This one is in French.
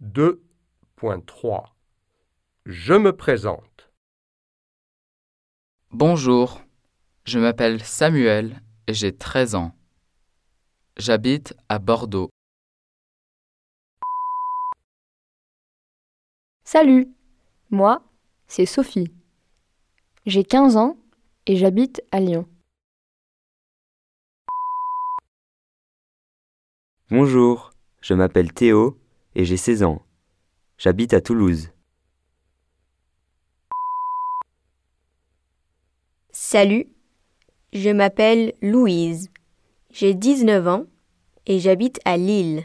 2.3 Je me présente. Bonjour, je m'appelle Samuel et j'ai 13 ans. J'habite à Bordeaux. Salut, moi, c'est Sophie. J'ai 15 ans et j'habite à Lyon. Bonjour, je m'appelle Théo et j'ai 16 ans. J'habite à Toulouse. Salut, je m'appelle Louise. J'ai 19 ans et j'habite à Lille.